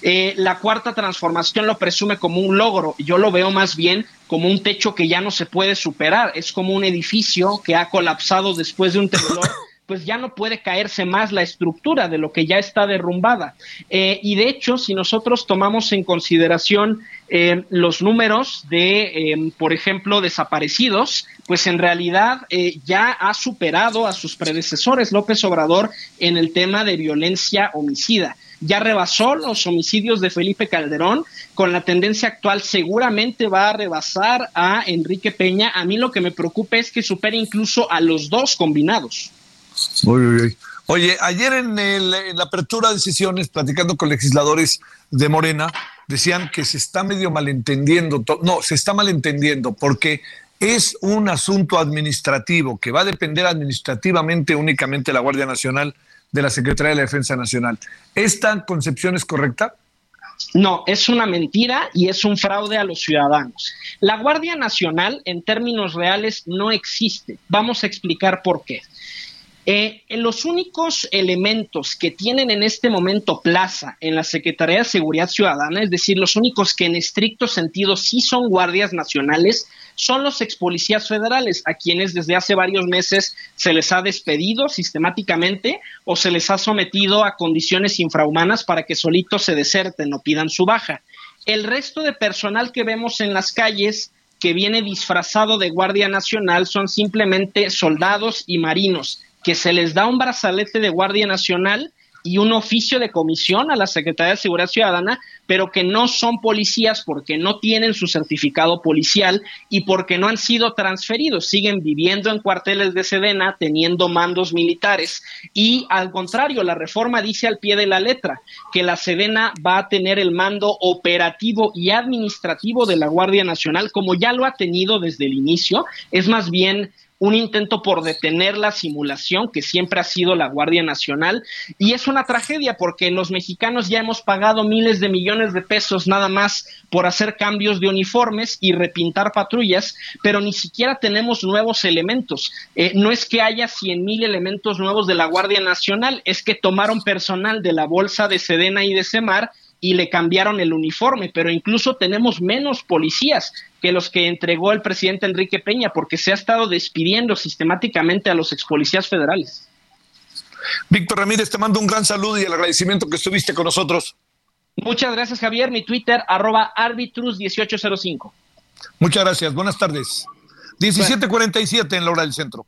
Speaker 8: Eh, la cuarta transformación lo presume como un logro. Yo lo veo más bien como un techo que ya no se puede superar. Es como un edificio que ha colapsado después de un temblor pues ya no puede caerse más la estructura de lo que ya está derrumbada. Eh, y de hecho, si nosotros tomamos en consideración eh, los números de, eh, por ejemplo, desaparecidos, pues en realidad ya ha superado a sus predecesores López Obrador en el tema de violencia homicida ya rebasó los homicidios de Felipe Calderón, con la tendencia actual seguramente va a rebasar a Enrique Peña. A mí lo que me preocupa es que supere incluso a los dos combinados.
Speaker 1: Oye, ayer en, la apertura de sesiones, platicando con legisladores de Morena, decían que se está medio malentendiendo, no, se está malentendiendo porque es un asunto administrativo que va a depender administrativamente únicamente de la Guardia Nacional, de la Secretaría de la Defensa Nacional. ¿Esta concepción es correcta?
Speaker 8: No, es una mentira y es un fraude a los ciudadanos. La Guardia Nacional, en términos reales, no existe. Vamos a explicar por qué. Eh, los únicos elementos que tienen en este momento plaza en la Secretaría de Seguridad Ciudadana, es decir, los únicos que en estricto sentido sí son guardias nacionales, son los ex policías federales, a quienes desde hace varios meses se les ha despedido sistemáticamente o se les ha sometido a condiciones infrahumanas para que solitos se deserten o pidan su baja. El resto de personal que vemos en las calles que viene disfrazado de Guardia Nacional son simplemente soldados y marinos que se les da un brazalete de Guardia Nacional y un oficio de comisión a la Secretaría de Seguridad Ciudadana, pero que no son policías porque no tienen su certificado policial y porque no han sido transferidos, siguen viviendo en cuarteles de Sedena, teniendo mandos militares y al contrario, la reforma dice al pie de la letra que la Sedena va a tener el mando operativo y administrativo de la Guardia Nacional como ya lo ha tenido desde el inicio, es más bien un intento por detener la simulación que siempre ha sido la Guardia Nacional y es una tragedia porque los mexicanos ya hemos pagado miles de millones de pesos nada más por hacer cambios de uniformes y repintar patrullas, pero ni siquiera tenemos nuevos elementos. Eh, no es que haya cien mil elementos nuevos de la Guardia Nacional, es que tomaron personal de la bolsa de Sedena y de Semar y le cambiaron el uniforme, pero incluso tenemos menos policías que los que entregó el presidente Enrique Peña, porque se ha estado despidiendo sistemáticamente a los ex policías federales.
Speaker 1: Víctor Ramírez, te mando un gran saludo y el agradecimiento que estuviste con nosotros.
Speaker 8: Muchas gracias, Javier. Mi Twitter, arroba arbitrus1805.
Speaker 1: Muchas gracias. Buenas tardes. 17:47 en la hora del centro.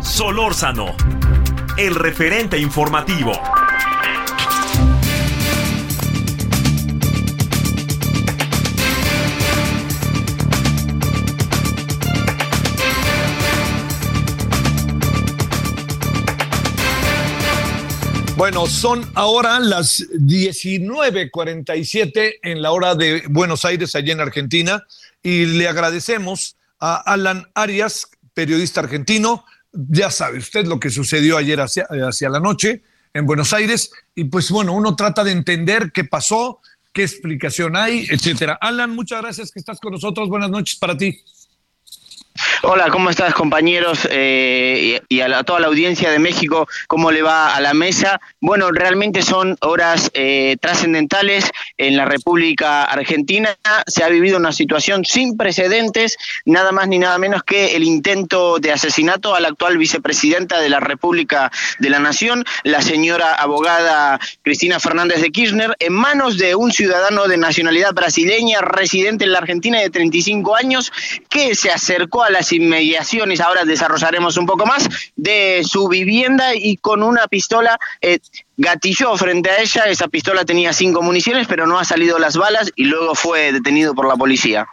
Speaker 5: Solórzano, el referente informativo.
Speaker 1: Bueno, son ahora las 19:47 en la hora de Buenos Aires, allí en Argentina, y le agradecemos a Alan Arias, periodista argentino. Ya sabe usted lo que sucedió ayer hacia, hacia la noche en Buenos Aires, y pues bueno, uno trata de entender qué pasó, qué explicación hay, etcétera. Alan, muchas gracias que estás con nosotros. Buenas noches para ti.
Speaker 9: Hola, ¿cómo estás compañeros eh, y a, toda la audiencia de México? ¿Cómo le va a la mesa? Bueno, realmente son horas eh, trascendentales en la República Argentina. Se ha vivido una situación sin precedentes, nada más ni nada menos que el intento de asesinato a la actual vicepresidenta de la República de la Nación, la señora abogada Cristina Fernández de Kirchner, en manos de un ciudadano de nacionalidad brasileña residente en la Argentina de 35 años que se acercó a las inmediaciones, ahora desarrollaremos un poco más, de su vivienda y con una pistola eh, gatilló frente a ella. Esa pistola tenía cinco municiones, pero no ha salido las balas y luego fue detenido por la policía.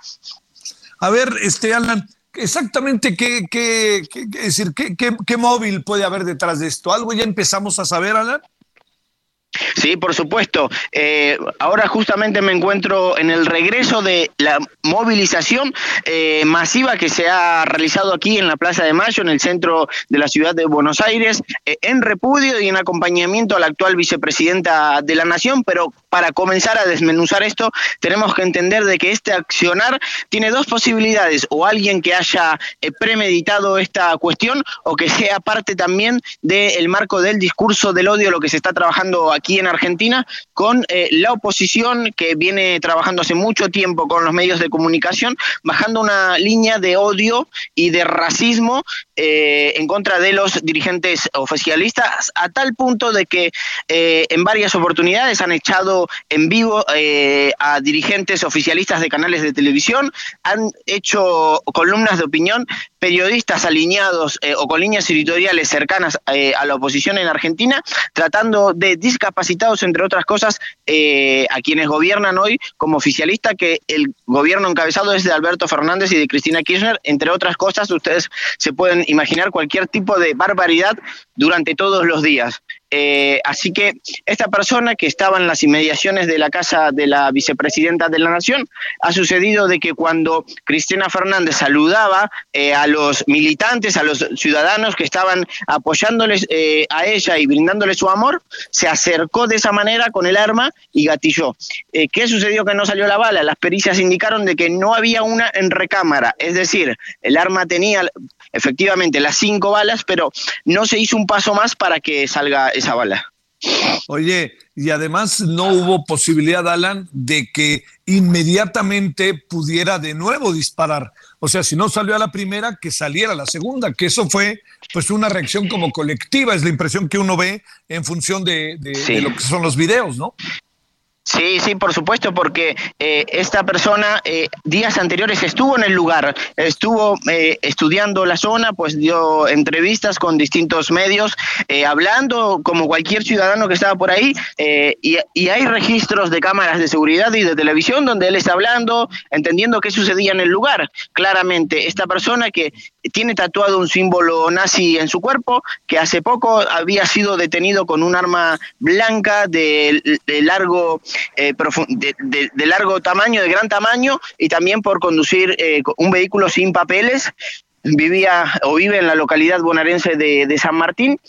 Speaker 1: A ver, este Alan, exactamente qué, qué, qué- qué- qué móvil puede haber detrás de esto. ¿Algo ya empezamos a saber, Alan?
Speaker 9: Sí, por supuesto. Eh, ahora justamente me encuentro en el regreso de la movilización eh, masiva que se ha realizado aquí en la Plaza de Mayo, en el centro de la ciudad de Buenos Aires, eh, en repudio y en acompañamiento a la actual vicepresidenta de la Nación. Pero para comenzar a desmenuzar esto, tenemos que entender de que este accionar tiene dos posibilidades, o alguien que haya premeditado esta cuestión o que sea parte también del marco del discurso del odio, lo que se está trabajando aquí en Argentina, con eh, la oposición que viene trabajando hace mucho tiempo con los medios de comunicación, bajando una línea de odio y de racismo eh, en contra de los dirigentes oficialistas, a tal punto de que eh, en varias oportunidades han echado en vivo eh, a dirigentes oficialistas de canales de televisión, han hecho columnas de opinión, periodistas alineados eh, o con líneas editoriales cercanas eh, a la oposición en Argentina, tratando de discapacitados, entre otras cosas, eh, a quienes gobiernan hoy como oficialista, que el gobierno encabezado es de Alberto Fernández y de Cristina Kirchner, entre otras cosas, ustedes se pueden imaginar cualquier tipo de barbaridad durante todos los días. Eh, así que esta persona que estaba en las inmediaciones de la casa de la vicepresidenta de la Nación, ha sucedido de que cuando Cristina Fernández saludaba eh, a los militantes, a los ciudadanos que estaban apoyándoles eh, a ella y brindándole su amor, se acercó de esa manera con el arma y gatilló. ¿Qué sucedió que no salió la bala? Las pericias indicaron de que no había una en recámara, es decir, el arma tenía efectivamente las cinco balas, pero no se hizo un paso más para que salga esa bala.
Speaker 1: Oye, y además no hubo posibilidad, Alan, de que inmediatamente pudiera de nuevo disparar. O sea, si no salió a la primera, que saliera a la segunda, que eso fue pues una reacción como colectiva, es la impresión que uno ve en función de, de- de lo que son los videos, ¿no?
Speaker 9: Sí, sí, por supuesto, porque eh, esta persona eh, días anteriores estuvo en el lugar, estuvo eh, estudiando la zona, pues dio entrevistas con distintos medios, eh, hablando como cualquier ciudadano que estaba por ahí, eh, y, y hay registros de cámaras de seguridad y de televisión donde él está hablando, entendiendo qué sucedía en el lugar. Claramente, esta persona que tiene tatuado un símbolo nazi en su cuerpo, que hace poco había sido detenido con un arma blanca de, de largo eh, de, largo tamaño, de gran tamaño, y también por conducir eh, un vehículo sin papeles. Vivía o vive en la localidad bonaerense de, San Martín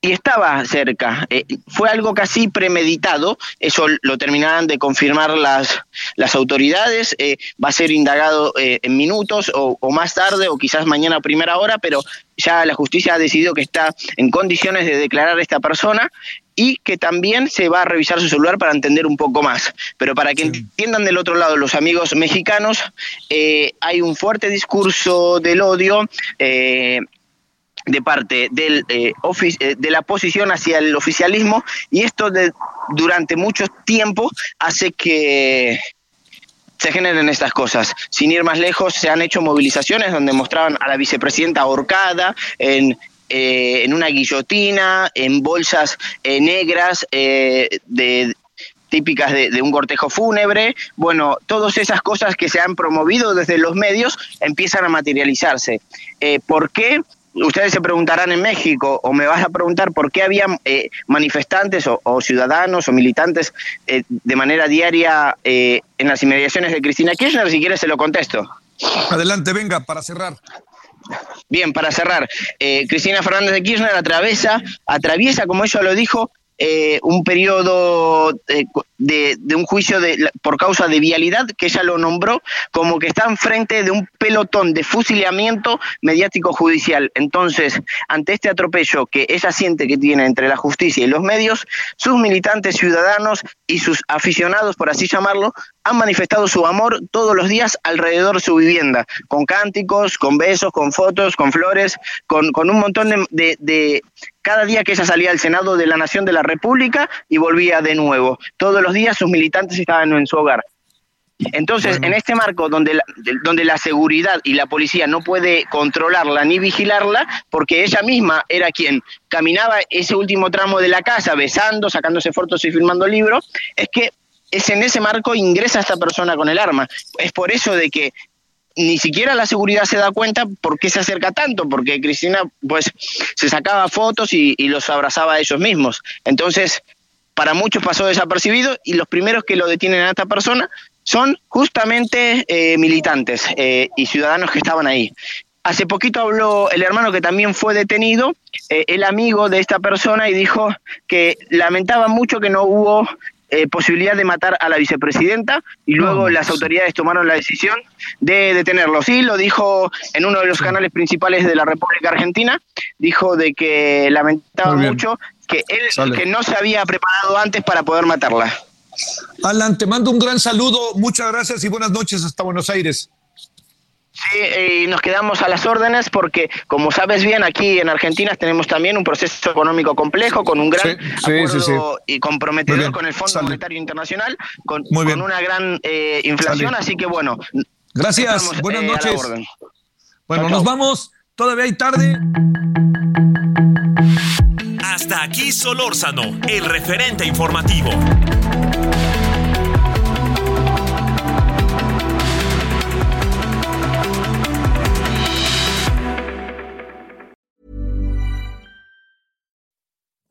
Speaker 9: y estaba cerca. Eh, fue algo casi premeditado, eso lo terminarán de confirmar las, las autoridades, va a ser indagado eh, en minutos o, o más tarde o quizás mañana a primera hora, pero ya la justicia ha decidido que está en condiciones de declarar a esta persona y que también se va a revisar su celular para entender un poco más. Pero para que entiendan del otro lado los amigos mexicanos, eh, hay un fuerte discurso del odio. eh, de parte del, eh, de la oposición hacia el oficialismo y esto de, durante mucho tiempo hace que se generen estas cosas. Sin ir más lejos, se han hecho movilizaciones donde mostraban a la vicepresidenta ahorcada en, eh, en una guillotina, en bolsas eh, negras eh, de típicas de, un cortejo fúnebre. Bueno, todas esas cosas que se han promovido desde los medios empiezan a materializarse. ¿Por qué? Ustedes se preguntarán en México, o me vas a preguntar por qué había manifestantes o, ciudadanos o militantes de manera diaria en las inmediaciones de Cristina Kirchner. Si quieres, se lo contesto.
Speaker 1: Adelante, venga, para cerrar.
Speaker 9: Bien, para cerrar, eh, Cristina Fernández de Kirchner atraviesa, atraviesa, como ella lo dijo, eh, un periodo eh, de, un juicio de, por causa de vialidad, que ella lo nombró como que está enfrente de un pelotón de fusilamiento mediático judicial. Entonces, ante este atropello que ella siente que tiene entre la justicia y los medios, sus militantes ciudadanos y sus aficionados, por así llamarlo, han manifestado su amor todos los días alrededor de su vivienda, con cánticos, con besos, con fotos, con flores, con, con un montón de, de- de- Cada día que ella salía al Senado de la Nación de la República y volvía de nuevo. Todos los días sus militantes estaban en su hogar. Entonces, en este marco donde la, de- donde la seguridad y la policía no puede controlarla ni vigilarla, porque ella misma era quien caminaba ese último tramo de la casa, besando, sacándose fotos y filmando libros, es que es en ese marco ingresa esta persona con el arma. Es por eso de que ni siquiera la seguridad se da cuenta por qué se acerca tanto, porque Cristina pues se sacaba fotos y, los abrazaba a ellos mismos. Entonces, para muchos pasó desapercibido y los primeros que lo detienen a esta persona son justamente eh, militantes eh, y ciudadanos que estaban ahí. Hace poquito habló el hermano que también fue detenido, eh, el amigo de esta persona, y dijo que lamentaba mucho que no hubo eh, posibilidad de matar a la vicepresidenta y luego las autoridades tomaron la decisión de detenerlo. Sí, lo dijo en uno de los canales principales de la República Argentina, dijo de que lamentaba mucho que él que no se había preparado antes para poder matarla.
Speaker 1: Alan, te mando un gran saludo, muchas gracias y buenas noches hasta Buenos Aires.
Speaker 9: Sí, y nos quedamos a las órdenes porque, como sabes bien, aquí en Argentina tenemos también un proceso económico complejo con un gran acuerdo y comprometedor con el Fondo Monetario Internacional, con, una gran eh, inflación, así que bueno.
Speaker 1: Gracias, buenas eh, noches. Bueno, nos vamos, todavía hay tarde.
Speaker 5: Hasta aquí Solórzano, el referente informativo.